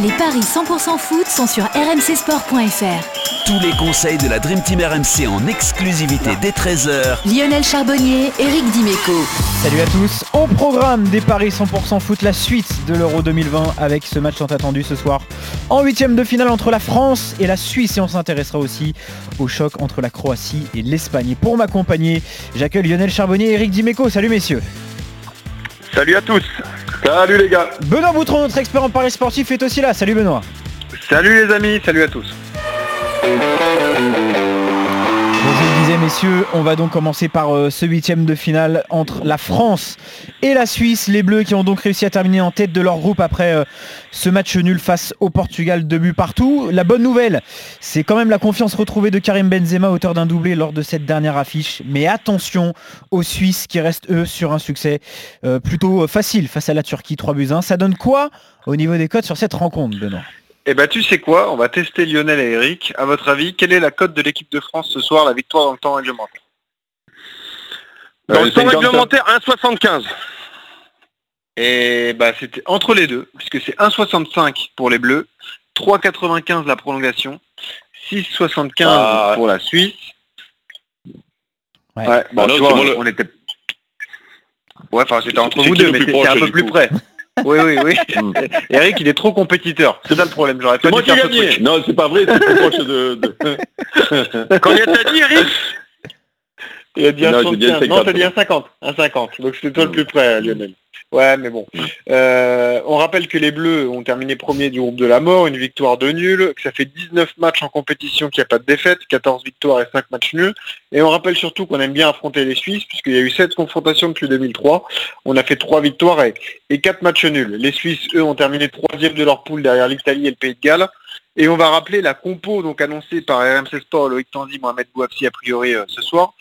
Les paris 100% foot sont sur rmcsport.fr. Tous les conseils de la Dream Team RMC en exclusivité dès 13h. Lionel Charbonnier, Eric Dimeco. Salut à tous. Au programme des paris 100% foot, la suite de l'Euro 2020 avec ce match tant attendu ce soir en huitième de finale entre la France et la Suisse et on s'intéressera aussi au choc entre la Croatie et l'Espagne. Et pour m'accompagner, j'accueille Lionel Charbonnier et Eric Dimeco. Salut messieurs. Salut à tous. Salut les gars. Benoît Boutron, notre expert en paris sportif, est aussi là. Salut Benoît. Salut les amis, salut à tous. Le disais messieurs, on va donc commencer par euh, ce huitième de finale entre la France et la Suisse. Les Bleus qui ont donc réussi à terminer en tête de leur groupe après euh, ce match nul face au Portugal, deux buts partout. La bonne nouvelle, c'est quand même la confiance retrouvée de Karim Benzema, auteur d'un doublé lors de cette dernière affiche. Mais attention aux Suisses qui restent eux sur un succès euh, plutôt facile face à la Turquie, 3 buts 1. Ça donne quoi au niveau des codes sur cette rencontre, Benoît? Eh ben tu sais quoi, on va tester Lionel et Eric. À votre avis, quelle est la cote de l'équipe de France ce soir, la victoire dans le temps réglementaire? Dans le temps réglementaire, 1,75. Et bah c'était entre les deux, puisque c'est 1,65 pour les Bleus, 3,95 la prolongation, 6,75 Ah. pour la Suisse. Ouais. Ouais, bon, Ah tu vois, on était. Ouais, enfin c'était entre vous deux, mais proche, un peu plus près. Oui, oui, oui. Eric, il est trop compétiteur. C'est ça le problème. J'aurais pas C'est moi dû qui ai faire ce gagné. truc. Non, c'est pas vrai, c'est plus proche de... de- Combien t'as dit, Eric Il a dit Non, un un 75. Non, 50. t'as dit un 50. Un 50. Donc c'était toi le plus près, Lionel. Ouais, mais bon. Euh, on rappelle que les Bleus ont terminé premier du groupe de la mort, une victoire de nul, que ça fait 19 matchs en compétition qu'il n'y a pas de défaite, 14 victoires et 5 matchs nuls. Et on rappelle surtout qu'on aime bien affronter les Suisses, puisqu'il y a eu 7 confrontations depuis 2003. On a fait 3 victoires et, et 4 matchs nuls. Les Suisses, eux, ont terminé troisième de leur poule derrière l'Italie et le Pays de Galles. Et on va rappeler la compo donc annoncée par RMC Sport, Loïc Tandy, Mohamed Bouafsi a priori euh, ce soir.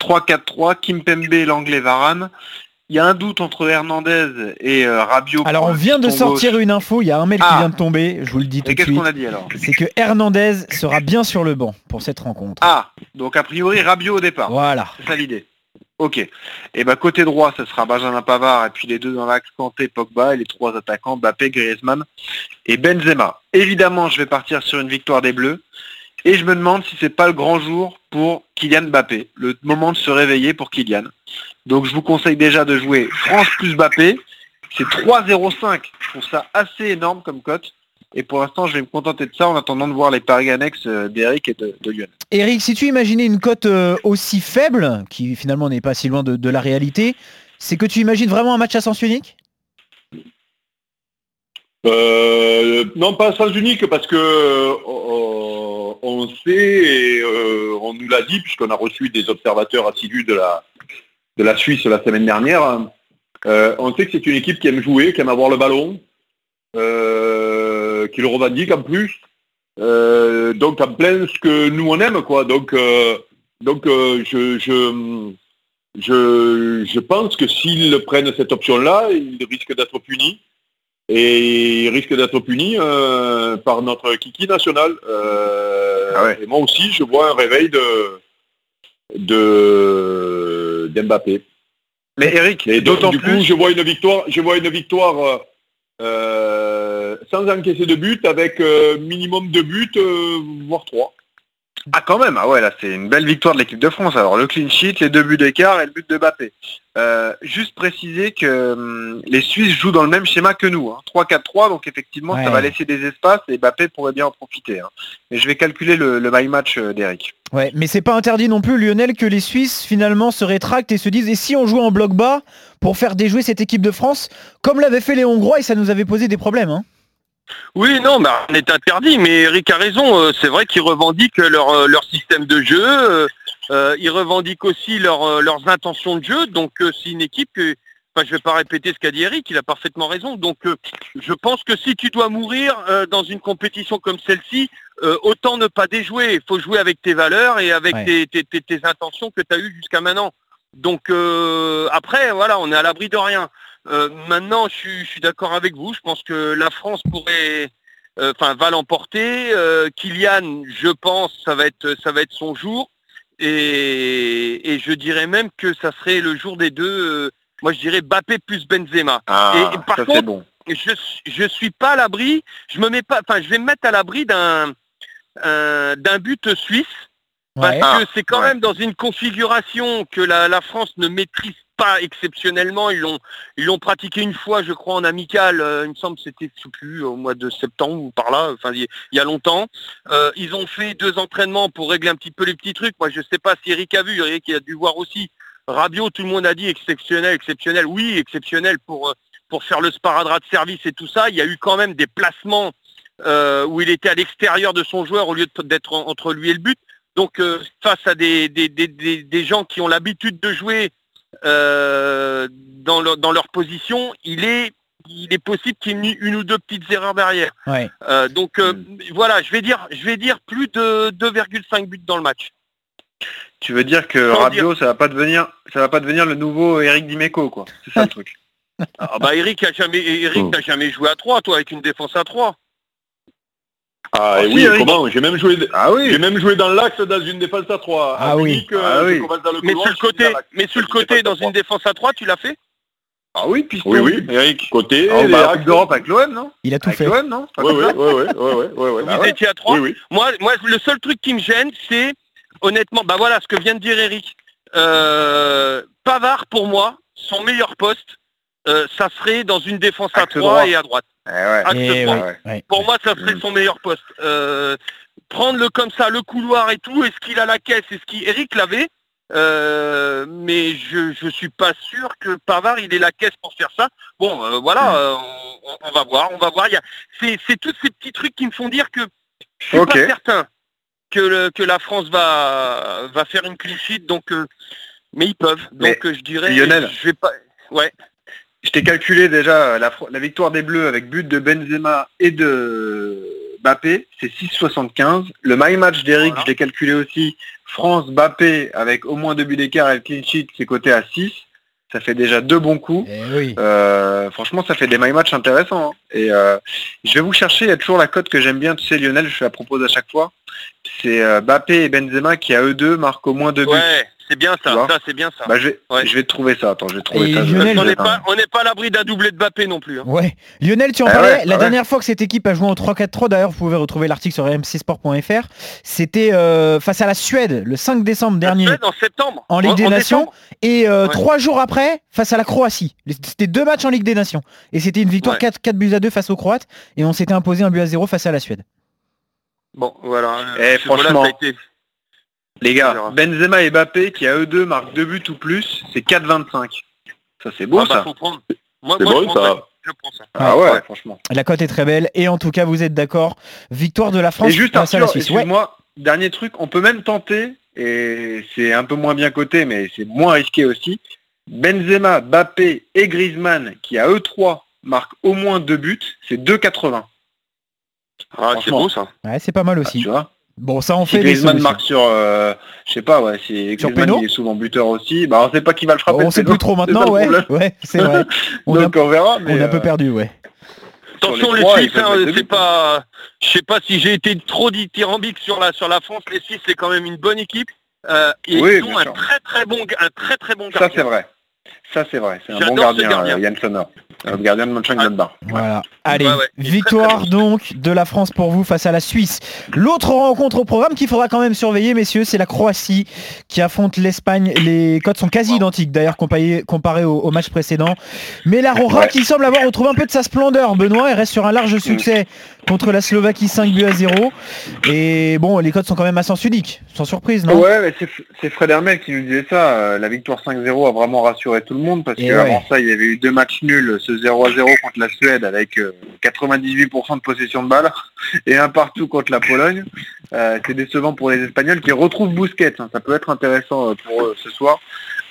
3-4-3, Kim Pembe, l'anglais Varane. Il y a un doute entre Hernandez et euh, Rabiot. Alors on vient de sortir gauche. une info, il y a un mail qui Ah. vient de tomber, je vous le dis tout Et de qu'est-ce suite. qu'on a dit alors? C'est que Hernandez sera bien sur le banc pour cette rencontre. Ah, donc a priori Rabiot au départ. Voilà. C'est ça l'idée. Ok. Et ben côté droit, ce sera Benjamin Pavard et puis les deux dans l'axe Kanté, Pogba et les trois attaquants Mbappé, Griezmann et Benzema. Évidemment, je vais partir sur une victoire des Bleus et je me demande si c'est pas le grand jour pour Kylian Mbappé, le moment de se réveiller pour Kylian. Donc je vous conseille déjà de jouer France plus Mbappé. C'est 3,05. Je trouve ça assez énorme comme cote. Et pour l'instant, je vais me contenter de ça en attendant de voir les paris annexes euh, d'Eric et de, de Lionel. Eric, si tu imaginais une cote euh, aussi faible, qui finalement n'est pas si loin de, de la réalité, c'est que tu imagines vraiment un match à sens unique? Euh, non, pas à sens unique, parce que euh, on sait, et euh, on nous l'a dit, puisqu'on a reçu des observateurs assidus de la, de la Suisse la semaine dernière, euh, on sait que c'est une équipe qui aime jouer, qui aime avoir le ballon, euh, qui le revendique en plus. Euh, donc en plein ce que nous on aime, quoi. Donc, euh, donc euh, je, je, je, je pense que s'ils prennent cette option-là, ils risquent d'être punis. Et ils risquent d'être punis par notre kiki national. Ah ouais. Et moi aussi, je vois un réveil de de d'Mbappé. Mais Eric, Et d'autant plus... coup, je vois une victoire, je vois une victoire euh, euh, sans encaisser de but, avec euh, minimum de buts, euh, voire trois. Ah quand même, ah ouais là c'est une belle victoire de l'équipe de France. Alors le clean sheet, les deux buts d'écart et le but de Mbappé. Euh, juste préciser que hum, les Suisses jouent dans le même schéma que nous, hein. 3-4-3, donc effectivement Ouais. ça va laisser des espaces et Mbappé pourrait bien en profiter. hein. Mais je vais calculer le, le my match euh, d'Eric. Ouais, mais c'est pas interdit non plus, Lionel, que les Suisses finalement se rétractent et se disent et si on jouait en bloc bas pour faire déjouer cette équipe de France, comme l'avaient fait les Hongrois et ça nous avait posé des problèmes. hein. Oui, non, mais on est interdit, mais Eric a raison. euh, C'est vrai qu'ils revendiquent leur, euh, leur système de jeu. euh, euh, ils revendiquent aussi leur, leurs intentions de jeu. Donc c'est une équipe que, enfin je vais pas répéter ce qu'a dit Eric, il a parfaitement raison. Donc euh, je pense que si tu dois mourir euh, dans une compétition comme celle-ci, autant ne pas déjouer. Il faut jouer avec tes valeurs et avec Ouais. tes, tes- tes- tes intentions que tu as eues jusqu'à maintenant. Donc après, voilà, on est à l'abri de rien. Euh, maintenant, je suis, je suis d'accord avec vous. Je pense que la France pourrait, euh, enfin, va l'emporter. Euh, Kylian, je pense, ça va être, ça va être son jour. Et, et je dirais même que ça serait le jour des deux. euh, moi, je dirais Bappé plus Benzema. Ah, Et- et par ça contre, bon. je, je suis pas à l'abri, je me mets pas, enfin, je vais me mettre à l'abri d'un d'un but suisse. Ouais. Parce que c'est quand ouais. même dans une configuration que la, la France ne maîtrise pas exceptionnellement. Ils l'ont ils l'ont pratiqué une fois, je crois, en amical. euh, il me semble que c'était au mois de septembre ou par là. Enfin, il y- a longtemps. Euh, ils ont fait deux entraînements pour régler un petit peu les petits trucs. Moi, je sais pas si Eric a vu. Eric a dû voir aussi. Rabiot, tout le monde a dit exceptionnel, exceptionnel. Oui, exceptionnel pour euh, pour faire le sparadrap de service et tout ça. Il y a eu quand même des placements où il était à l'extérieur de son joueur au lieu d'être en- entre lui et le but. Donc face à des, des, des, des gens qui ont l'habitude de jouer euh, dans, leur, dans leur position, il est, il est possible qu'il y ait une, une ou deux petites erreurs derrière. Ouais. Euh, donc euh, voilà, je vais dire, je vais dire plus de 2,5 buts dans le match. Tu veux dire que Sans Rabiot, ça va pas devenir, ça va pas devenir le nouveau Eric Dimeco, quoi. C'est ça le truc. Ah bah Eric a jamais, Eric Oh. n'a jamais joué à 3, toi, avec une défense à 3. Ah, et Ah, oui, comment J'ai même joué, Ah j'ai oui. même joué dans l'axe dans une défense à 3. Ah oui. Ah oui. Mais sur le côté, mais sur le côté, dans une défense à 3, tu l'as fait? Ah oui, piston. Oui, oui, Eric. Côté, Ah, bah, axes. D'Europe avec l'OM, non? Il a tout Avec fait. l'OM, non? Oui, oui, oui, oui, oui, oui. Vous Ah étiez à 3 Oui, oui. Moi, moi, le seul truc qui me gêne, c'est honnêtement, bah voilà ce que vient de dire Eric. Euh, Pavard, pour moi, son meilleur poste, euh, ça serait dans une défense à Axe 3 droit. et à droite. Eh ouais. Axe Et droit. ouais, ouais. ouais. Pour moi, ça serait Mm. son meilleur poste. Euh, prendre le comme ça, le couloir et tout, est-ce qu'il a la caisse? Est-ce qu'il Eric l'avait? Euh, mais je je suis pas sûr que Pavard il ait la caisse pour faire ça. Bon, euh, voilà, euh, on, on va voir, on va voir. Il y a, c'est tous ces petits trucs qui me font dire que je suis pas certain que le, que la France va va faire une clean sheet, donc euh, mais ils peuvent. Donc je dirais, Lionel. je vais pas. Ouais. Je t'ai calculé déjà la, victoire des Bleus avec but de Benzema et de Mbappé, c'est 6,75. Le my match d'Eric, Voilà. je l'ai calculé aussi. France Mbappé avec au moins deux buts d'écart et le clean sheet, c'est coté à 6. Ça fait déjà deux bons coups. Eh oui. Euh, franchement, ça fait des my match intéressants. hein. Et euh, je vais vous chercher, il y a toujours la cote que j'aime bien, tu sais Lionel, je la propose à chaque fois. C'est euh, Mbappé et Benzema qui à eux deux marquent au moins deux buts. Ouais, c'est bien ça. Ça c'est bien ça. Bah, je, vais, Ouais. je vais te trouver ça. Attends, je vais trouver Et ça. Lionel, on te n'est trouver ça. pas, on n'est pas à l'abri d'un doublé de Bappé non plus. hein. Ouais. Lionel, tu en Ah parlais. ouais, la ah ouais. dernière fois que cette équipe a joué en 3-4-3, d'ailleurs, vous pouvez retrouver l'article sur rmcsport.fr. C'était euh, face à la Suède le 5 décembre La dernier Suède en septembre. en Ligue des Nations décembre. et euh, Ouais. trois jours après face à la Croatie. C'était deux matchs en Ligue des Nations et c'était une victoire Ouais. 4, 4 buts à 2 face aux Croates et on s'était imposé un but à 0 face à la Suède. Bon, voilà. Eh, franchement, ça a été- Les gars. Benzema et Mbappé qui à eux deux marquent deux buts ou plus, c'est 4,25. Ça c'est beau Ah bah, ça. prendre. Moi, je, bon, prendrais. ça. je prends ça. Ah ouais, franchement. La cote est très belle et en tout cas vous êtes d'accord. Victoire de la France Et juste face à la Arthur, Suisse. Ouais. excuse-moi, dernier truc, on peut même tenter, et c'est un peu moins bien coté, mais c'est moins risqué aussi. Benzema, Mbappé et Griezmann qui à eux trois marquent au moins deux buts, c'est 2,80. Ah, c'est beau ça. Ouais, c'est pas mal Ah, aussi. tu vois Bon, ça en Si fait des Griezmann marque sur, euh, je sais pas, ouais, si Sur Griezmann péno il est souvent buteur aussi, bah on sait pas qui va le frapper. on le sait plus trop maintenant, ouais. Ouais, c'est vrai. On a, Donc on verra, mais on a un peu euh, perdu, ouais. Attention les Suisses, hein, c'est pas. Je sais pas si j'ai été trop dithyrambique sur la sur la France. Les Suisses, c'est quand même une bonne équipe. Euh, et Oui, ils ont un sûr. très très bon un très très bon ça c'est vrai. Ça c'est vrai, c'est un bon ce gardien, gardien. euh, Yann Sommer. Le gardien de Mönchengladbach. Voilà. Allez, Ouais, ouais. Victoire très, très donc de la France pour vous face à la Suisse. L'autre rencontre au programme qu'il faudra quand même surveiller, messieurs, c'est la Croatie qui affronte l'Espagne. Les codes sont quasi identiques d'ailleurs comparés, au, au match précédent. Mais la Rora Ouais. qui semble avoir retrouvé un peu de sa splendeur, Benoît, elle reste sur un large succès contre la Slovaquie 5 buts à 0. Et bon, les codes sont quand même à sens unique, sans surprise, non? Ouais, c'est Fred Hermel qui nous disait ça. euh, La victoire 5-0 a vraiment rassuré tout le monde parce qu'avant ouais. ça, il y avait eu deux matchs nuls, ce 0-0 contre la Suède avec euh, 98% de possession de balle et un partout contre la Pologne. Euh, c'est décevant pour les Espagnols qui retrouvent Bousquet. hein. Ça peut être intéressant euh, pour eux ce soir.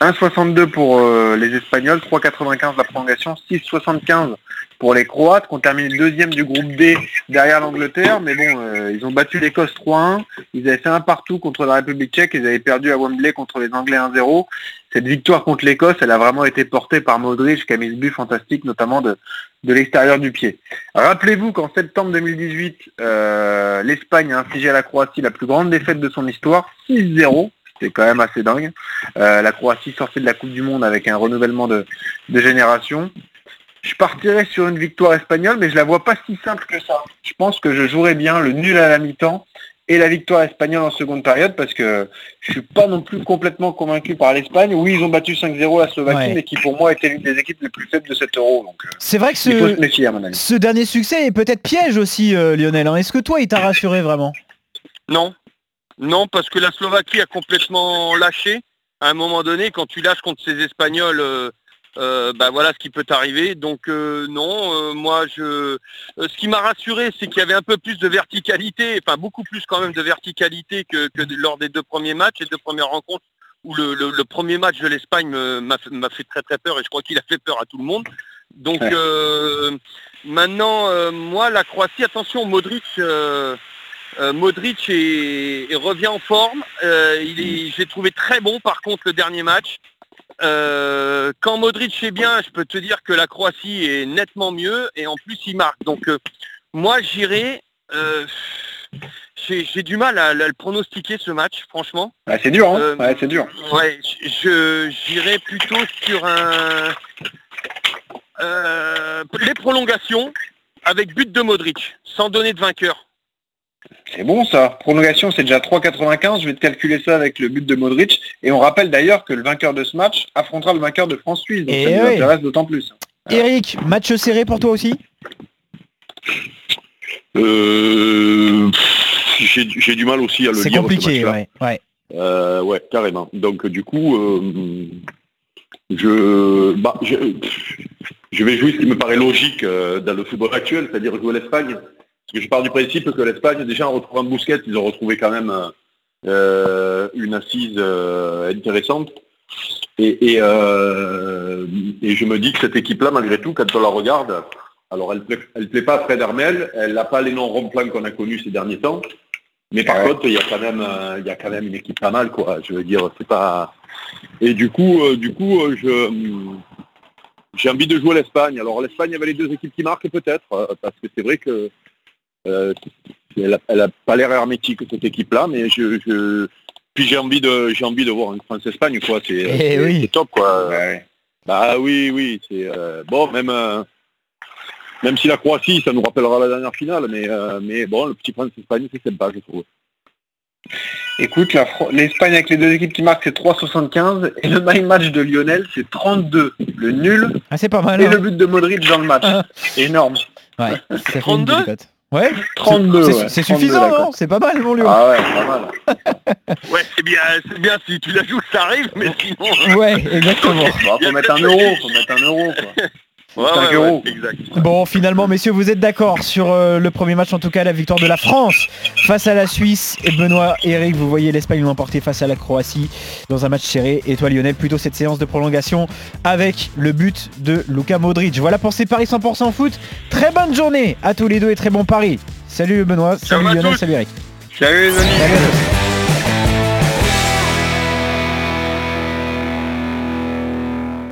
1,62 pour euh, les Espagnols, 3,95 la prolongation, 6,75 pour les Croates, qui ont terminé deuxième du groupe D derrière l'Angleterre. Mais bon, euh, ils ont battu l'Écosse 3-1. Ils avaient fait un partout contre la République tchèque. Ils avaient perdu à Wembley contre les Anglais 1-0. Cette victoire contre l'Écosse, elle a vraiment été portée par Modric qui a mis but fantastique, notamment de, de l'extérieur du pied. Rappelez-vous qu'en septembre 2018, euh, l'Espagne a infligé à la Croatie la plus grande défaite de son histoire, 6-0. C'était quand même assez dingue. Euh, la Croatie sortait de la Coupe du Monde avec un renouvellement de, de génération. je partirais sur une victoire espagnole, mais je la vois pas si simple que ça. Je pense que je jouerais bien le nul à la mi-temps et la victoire espagnole en seconde période parce que je suis pas non plus complètement convaincu par l'Espagne. Oui, ils ont battu 5-0 la Slovaquie, Ouais. mais qui pour moi était l'une des équipes les plus faibles de cet euro. Euh, C'est vrai que il faut se ce, méfier à mon avis. ce dernier succès est peut-être piège aussi, euh, Lionel. hein. Est-ce que toi, il t'a rassuré vraiment? Non. Non, parce que la Slovaquie a complètement lâché. À un moment donné, quand tu lâches contre ces Espagnols, euh, euh, bah voilà ce qui peut t'arriver. Donc euh, non, moi je ce qui m'a rassuré, c'est qu'il y avait un peu plus de verticalité, enfin beaucoup plus quand même de verticalité que, lors des deux premiers matchs, les deux premières rencontres, où le, le- le premier match de l'Espagne m'a fait- très très peur et je crois qu'il a fait peur à tout le monde. Donc Ouais. maintenant, moi la Croatie, attention, Modric. Euh, Modric est- est- revient en forme. Euh, il est, je l'ai trouvé très bon par contre le dernier match. Euh, quand Modric est bien, je peux te dire que la Croatie est nettement mieux et en plus il marque. Donc moi j'irai. j'ai j'ai du mal à, à le pronostiquer ce match, franchement. Ouais, c'est dur, hein ouais, c'est dur. Ouais, je j'irai plutôt sur un les prolongations avec but de Modric, sans donner de vainqueur. C'est bon ça. Prolongation, c'est déjà 3,95. Je vais te calculer ça avec le but de Modric. Et on rappelle d'ailleurs que le vainqueur de ce match affrontera le vainqueur de France-Suisse. Donc Eh ça nous intéresse d'autant plus. Eric, match serré pour toi aussi? Euh, j'ai j'ai du mal aussi à le C'est lire. ce compliqué, ouais. ouais. Euh, ouais, carrément. Donc du coup, euh, je, bah, je, je vais jouer ce qui me paraît logique euh, dans le football actuel, c'est-à-dire jouer l'Espagne. Je pars du principe que l'Espagne, déjà en retrouvant Bousquet, ils ont retrouvé quand même euh, une assise euh, intéressante. Et, et, euh, et je me dis que cette équipe-là, malgré tout, quand on la regarde, alors elle plaît, elle plaît pas à Fred Hermel, elle n'a pas les noms ronds-plans qu'on a connus ces derniers temps. Mais par Ouais. contre, il y a quand même, il y a quand même une équipe pas mal, quoi. Je veux dire, c'est pas. Et du coup, du coup, je, j'ai envie de jouer l'Espagne. Alors l'Espagne avait les deux équipes qui marquent peut-être, parce que c'est vrai que euh, elle, a, elle a pas l'air hermétique cette équipe-là, mais je, je... puis j'ai envie de, j'ai envie de voir une France-Espagne, quoi. C'est, Eh c'est- oui. top, quoi. Ouais. Bah oui, oui, c'est euh, bon, même euh, même si la Croatie, ça nous rappellera la dernière finale, mais euh, mais bon, le petit prince Espagne, c'est sympa, je trouve. Écoute, l'Espagne avec les deux équipes qui marquent, c'est 3,75. Et le my match de Lionel, c'est 32. Le nul Ah, c'est pas mal. et hein. le but de Modric dans le match. Énorme. Ouais, ça fait une 32? Ouais, 32. c'est ouais, c'est 32 suffisant, non. C'est pas mal, mon Lyon. Ah ouais, pas mal. Ouais, c'est bien, c'est bien si tu la joues, ça arrive, mais sinon. Ouais, exactement. Bon, faut mettre un euro, faut mettre un euro. Quoi. Ouais, 5 ouais, euros. ouais, exact. Bon, finalement, messieurs, vous êtes d'accord sur euh, le premier match, en tout cas la victoire de la France face à la Suisse. Et Benoît, Eric, vous voyez l'Espagne l'emporter face à la Croatie dans un match serré. Et toi, Lionel, plutôt cette séance de prolongation avec le but de Luka Modric. Voilà pour ces paris 100% foot. Très bonne journée à tous les deux et très bon pari. Salut Benoît, salut Lionel, salut Eric. Salut les amis. Salut.